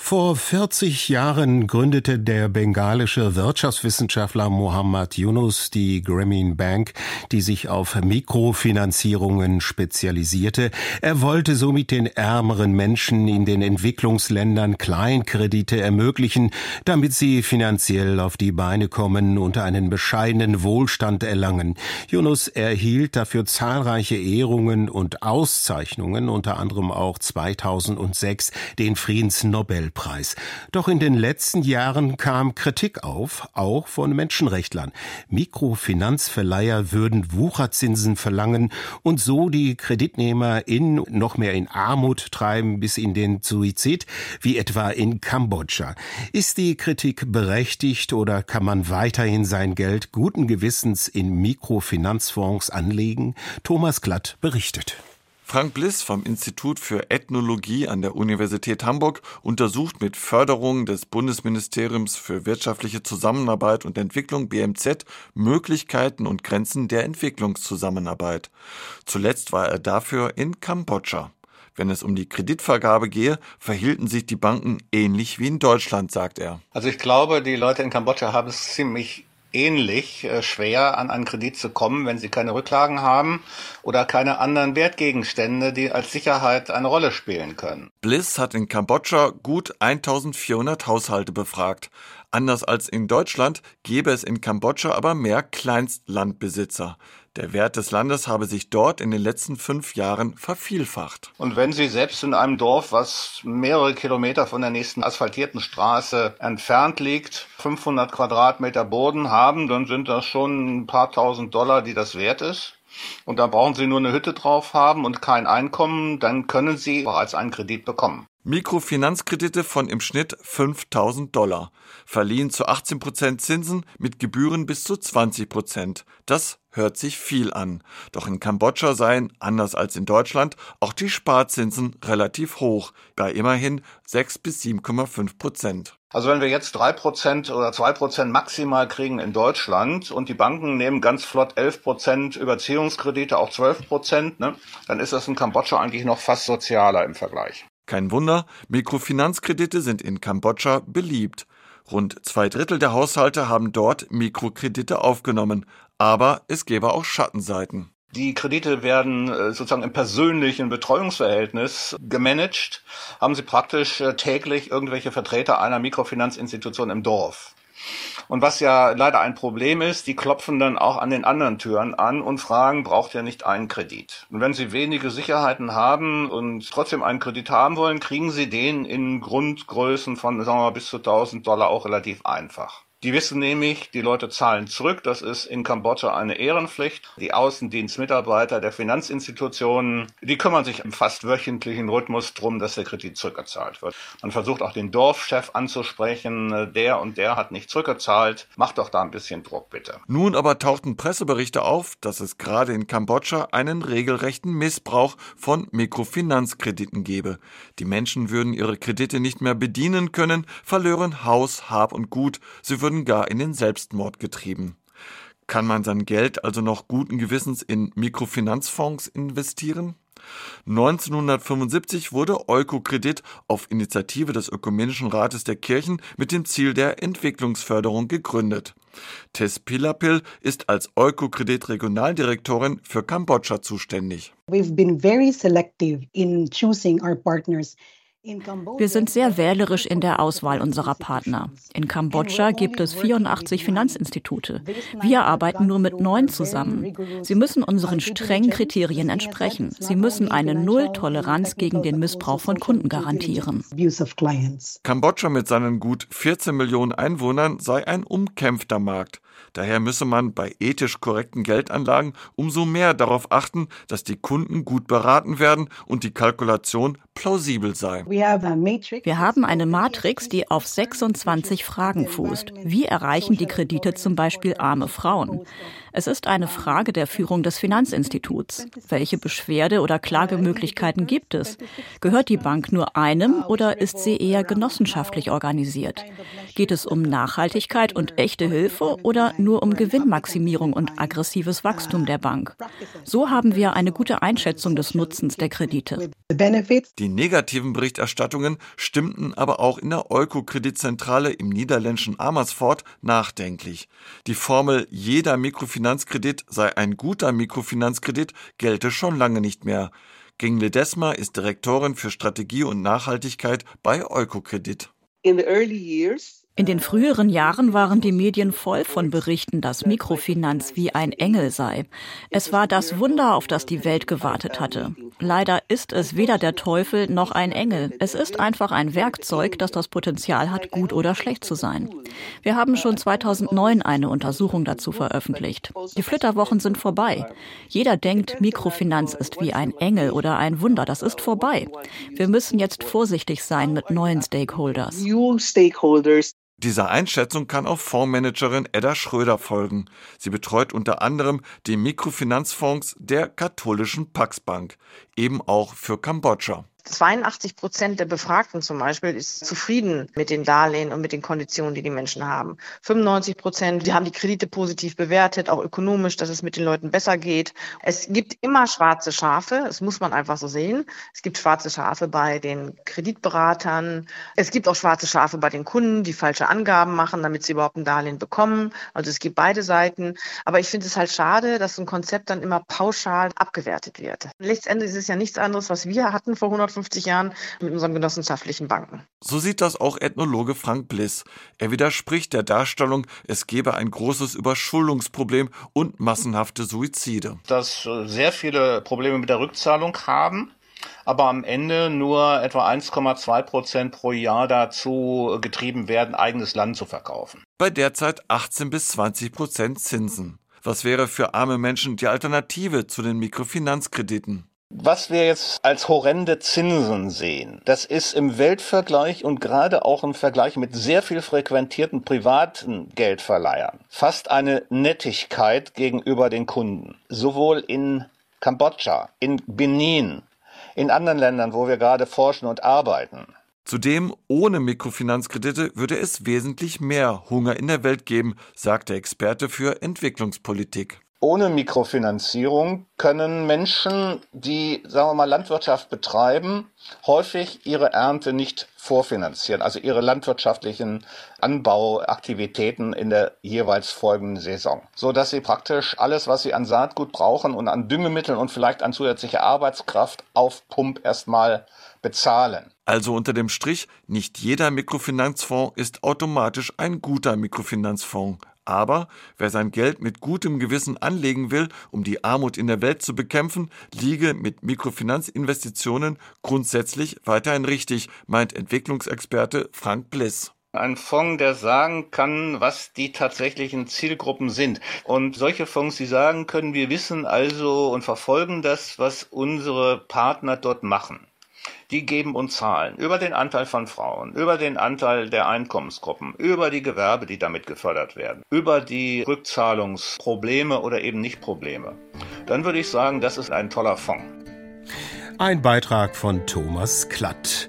Vor 40 Jahren gründete der bengalische Wirtschaftswissenschaftler Mohammad Yunus die Grameen Bank, die sich auf Mikrofinanzierungen spezialisierte. Er wollte somit den ärmeren Menschen in den Entwicklungsländern Kleinkredite ermöglichen, damit sie finanziell auf die Beine kommen und einen bescheidenen Wohlstand erlangen. Yunus erhielt dafür zahlreiche Ehrungen und Auszeichnungen, unter anderem auch 2006 den Friedensnobel Nobelpreis. Doch in den letzten Jahren kam Kritik auf, auch von Menschenrechtlern. Mikrofinanzverleiher würden Wucherzinsen verlangen und so die Kreditnehmer in noch mehr in Armut treiben bis in den Suizid, wie etwa in Kambodscha. Ist die Kritik berechtigt oder kann man weiterhin sein Geld guten Gewissens in Mikrofinanzfonds anlegen? Thomas Glatt berichtet. Frank Bliss vom Institut für Ethnologie an der Universität Hamburg untersucht mit Förderung des Bundesministeriums für wirtschaftliche Zusammenarbeit und Entwicklung BMZ Möglichkeiten und Grenzen der Entwicklungszusammenarbeit. Zuletzt war er dafür in Kambodscha. Wenn es um die Kreditvergabe gehe, verhielten sich die Banken ähnlich wie in Deutschland, sagt er. Also ich glaube, die Leute in Kambodscha haben es ziemlich ähnlich äh, schwer an einen Kredit zu kommen, wenn sie keine Rücklagen haben oder keine anderen Wertgegenstände, die als Sicherheit eine Rolle spielen können. Bliss hat in Kambodscha gut 1400 Haushalte befragt. Anders als in Deutschland gäbe es in Kambodscha aber mehr Kleinstlandbesitzer. Der Wert des Landes habe sich dort in den letzten fünf Jahren vervielfacht. Und wenn Sie selbst in einem Dorf, was mehrere Kilometer von der nächsten asphaltierten Straße entfernt liegt, 500 Quadratmeter Boden haben, dann sind das schon ein paar tausend Dollar, die das wert ist. Und da brauchen Sie nur eine Hütte drauf haben und kein Einkommen, dann können Sie bereits einen Kredit bekommen. Mikrofinanzkredite von im Schnitt 5000 Dollar, verliehen zu 18 Prozent Zinsen mit Gebühren bis zu 20 Prozent. Das hört sich viel an. Doch in Kambodscha seien, anders als in Deutschland, auch die Sparzinsen relativ hoch, bei immerhin 6 bis 7,5 Prozent. Also wenn wir jetzt drei Prozent oder zwei Prozent maximal kriegen in Deutschland und die Banken nehmen ganz flott elf Prozent Überziehungskredite, auch zwölf Prozent, ne, dann ist das in Kambodscha eigentlich noch fast sozialer im Vergleich. Kein Wunder, Mikrofinanzkredite sind in Kambodscha beliebt. Rund zwei Drittel der Haushalte haben dort Mikrokredite aufgenommen, aber es gäbe auch Schattenseiten. Die Kredite werden äh, sozusagen im persönlichen Betreuungsverhältnis gemanagt. Haben Sie praktisch äh, täglich irgendwelche Vertreter einer Mikrofinanzinstitution im Dorf. Und was ja leider ein Problem ist, die klopfen dann auch an den anderen Türen an und fragen, braucht ihr nicht einen Kredit? Und wenn sie wenige Sicherheiten haben und trotzdem einen Kredit haben wollen, kriegen sie den in Grundgrößen von, sagen wir mal, bis zu 1000 Dollar auch relativ einfach. Die wissen nämlich, die Leute zahlen zurück. Das ist in Kambodscha eine Ehrenpflicht. Die Außendienstmitarbeiter der Finanzinstitutionen, die kümmern sich im fast wöchentlichen Rhythmus drum, dass der Kredit zurückgezahlt wird. Man versucht auch den Dorfchef anzusprechen. Der und der hat nicht zurückgezahlt. Macht doch da ein bisschen Druck, bitte. Nun aber tauchten Presseberichte auf, dass es gerade in Kambodscha einen regelrechten Missbrauch von Mikrofinanzkrediten gebe. Die Menschen würden ihre Kredite nicht mehr bedienen können, verlören Haus, Hab und Gut. Sie würden gar in den Selbstmord getrieben. Kann man sein Geld also noch guten Gewissens in Mikrofinanzfonds investieren? 1975 wurde Eukokredit auf Initiative des Ökumenischen Rates der Kirchen mit dem Ziel der Entwicklungsförderung gegründet. Tess Pilapil ist als Eukokredit Regionaldirektorin für Kambodscha zuständig. We've been very selective in choosing our partners wir sind sehr wählerisch in der Auswahl unserer Partner. In Kambodscha gibt es 84 Finanzinstitute. Wir arbeiten nur mit neun zusammen. Sie müssen unseren strengen Kriterien entsprechen. Sie müssen eine Nulltoleranz gegen den Missbrauch von Kunden garantieren. Kambodscha mit seinen gut 14 Millionen Einwohnern sei ein umkämpfter Markt. Daher müsse man bei ethisch korrekten Geldanlagen umso mehr darauf achten, dass die Kunden gut beraten werden und die Kalkulation plausibel sei. Wir haben eine Matrix, die auf 26 Fragen fußt. Wie erreichen die Kredite zum Beispiel arme Frauen? Es ist eine Frage der Führung des Finanzinstituts. Welche Beschwerde- oder Klagemöglichkeiten gibt es? Gehört die Bank nur einem oder ist sie eher genossenschaftlich organisiert? Geht es um Nachhaltigkeit und echte Hilfe oder nur um Gewinnmaximierung und aggressives Wachstum der Bank? So haben wir eine gute Einschätzung des Nutzens der Kredite. Die negativen Berichterstattungen stimmten aber auch in der Euko-Kreditzentrale im niederländischen Amersfoort nachdenklich. Die Formel jeder Mikrofinanzkredit sei ein guter Mikrofinanzkredit gelte schon lange nicht mehr. Gingle Desma ist Direktorin für Strategie und Nachhaltigkeit bei Eukokredit. In the early years, in den früheren Jahren waren die Medien voll von Berichten, dass Mikrofinanz wie ein Engel sei. Es war das Wunder, auf das die Welt gewartet hatte. Leider ist es weder der Teufel noch ein Engel. Es ist einfach ein Werkzeug, das das Potenzial hat, gut oder schlecht zu sein. Wir haben schon 2009 eine Untersuchung dazu veröffentlicht. Die Flitterwochen sind vorbei. Jeder denkt, Mikrofinanz ist wie ein Engel oder ein Wunder. Das ist vorbei. Wir müssen jetzt vorsichtig sein mit neuen Stakeholders. Dieser Einschätzung kann auch Fondsmanagerin Edda Schröder folgen. Sie betreut unter anderem die Mikrofinanzfonds der katholischen Pax Bank, eben auch für Kambodscha. 82 Prozent der Befragten zum Beispiel ist zufrieden mit den Darlehen und mit den Konditionen, die die Menschen haben. 95 Prozent, die haben die Kredite positiv bewertet, auch ökonomisch, dass es mit den Leuten besser geht. Es gibt immer schwarze Schafe, das muss man einfach so sehen. Es gibt schwarze Schafe bei den Kreditberatern. Es gibt auch schwarze Schafe bei den Kunden, die falsche Angaben machen, damit sie überhaupt ein Darlehen bekommen. Also es gibt beide Seiten. Aber ich finde es halt schade, dass so ein Konzept dann immer pauschal abgewertet wird. Letztendlich ist es ja nichts anderes, was wir hatten vor 150 50 Jahren mit unseren genossenschaftlichen Banken. So sieht das auch Ethnologe Frank Bliss. Er widerspricht der Darstellung, es gebe ein großes Überschuldungsproblem und massenhafte Suizide. Dass sehr viele Probleme mit der Rückzahlung haben aber am Ende nur etwa 1,2 Prozent pro Jahr dazu getrieben werden, eigenes Land zu verkaufen. Bei derzeit 18 bis 20 Prozent Zinsen. Was wäre für arme Menschen die Alternative zu den Mikrofinanzkrediten? Was wir jetzt als horrende Zinsen sehen, das ist im Weltvergleich und gerade auch im Vergleich mit sehr viel frequentierten privaten Geldverleihern fast eine Nettigkeit gegenüber den Kunden. Sowohl in Kambodscha, in Benin, in anderen Ländern, wo wir gerade forschen und arbeiten. Zudem, ohne Mikrofinanzkredite würde es wesentlich mehr Hunger in der Welt geben, sagt der Experte für Entwicklungspolitik. Ohne Mikrofinanzierung können Menschen, die, sagen wir mal, Landwirtschaft betreiben, häufig ihre Ernte nicht vorfinanzieren, also ihre landwirtschaftlichen Anbauaktivitäten in der jeweils folgenden Saison, so dass sie praktisch alles, was sie an Saatgut brauchen und an Düngemitteln und vielleicht an zusätzlicher Arbeitskraft auf Pump erstmal bezahlen. Also unter dem Strich, nicht jeder Mikrofinanzfonds ist automatisch ein guter Mikrofinanzfonds. Aber wer sein Geld mit gutem Gewissen anlegen will, um die Armut in der Welt zu bekämpfen, liege mit Mikrofinanzinvestitionen grundsätzlich weiterhin richtig, meint Entwicklungsexperte Frank Bliss. Ein Fonds, der sagen kann, was die tatsächlichen Zielgruppen sind. Und solche Fonds, die sagen können, wir wissen also und verfolgen das, was unsere Partner dort machen die geben uns Zahlen über den Anteil von Frauen, über den Anteil der Einkommensgruppen, über die Gewerbe, die damit gefördert werden, über die Rückzahlungsprobleme oder eben nicht Probleme. Dann würde ich sagen, das ist ein toller Fonds. Ein Beitrag von Thomas Klatt.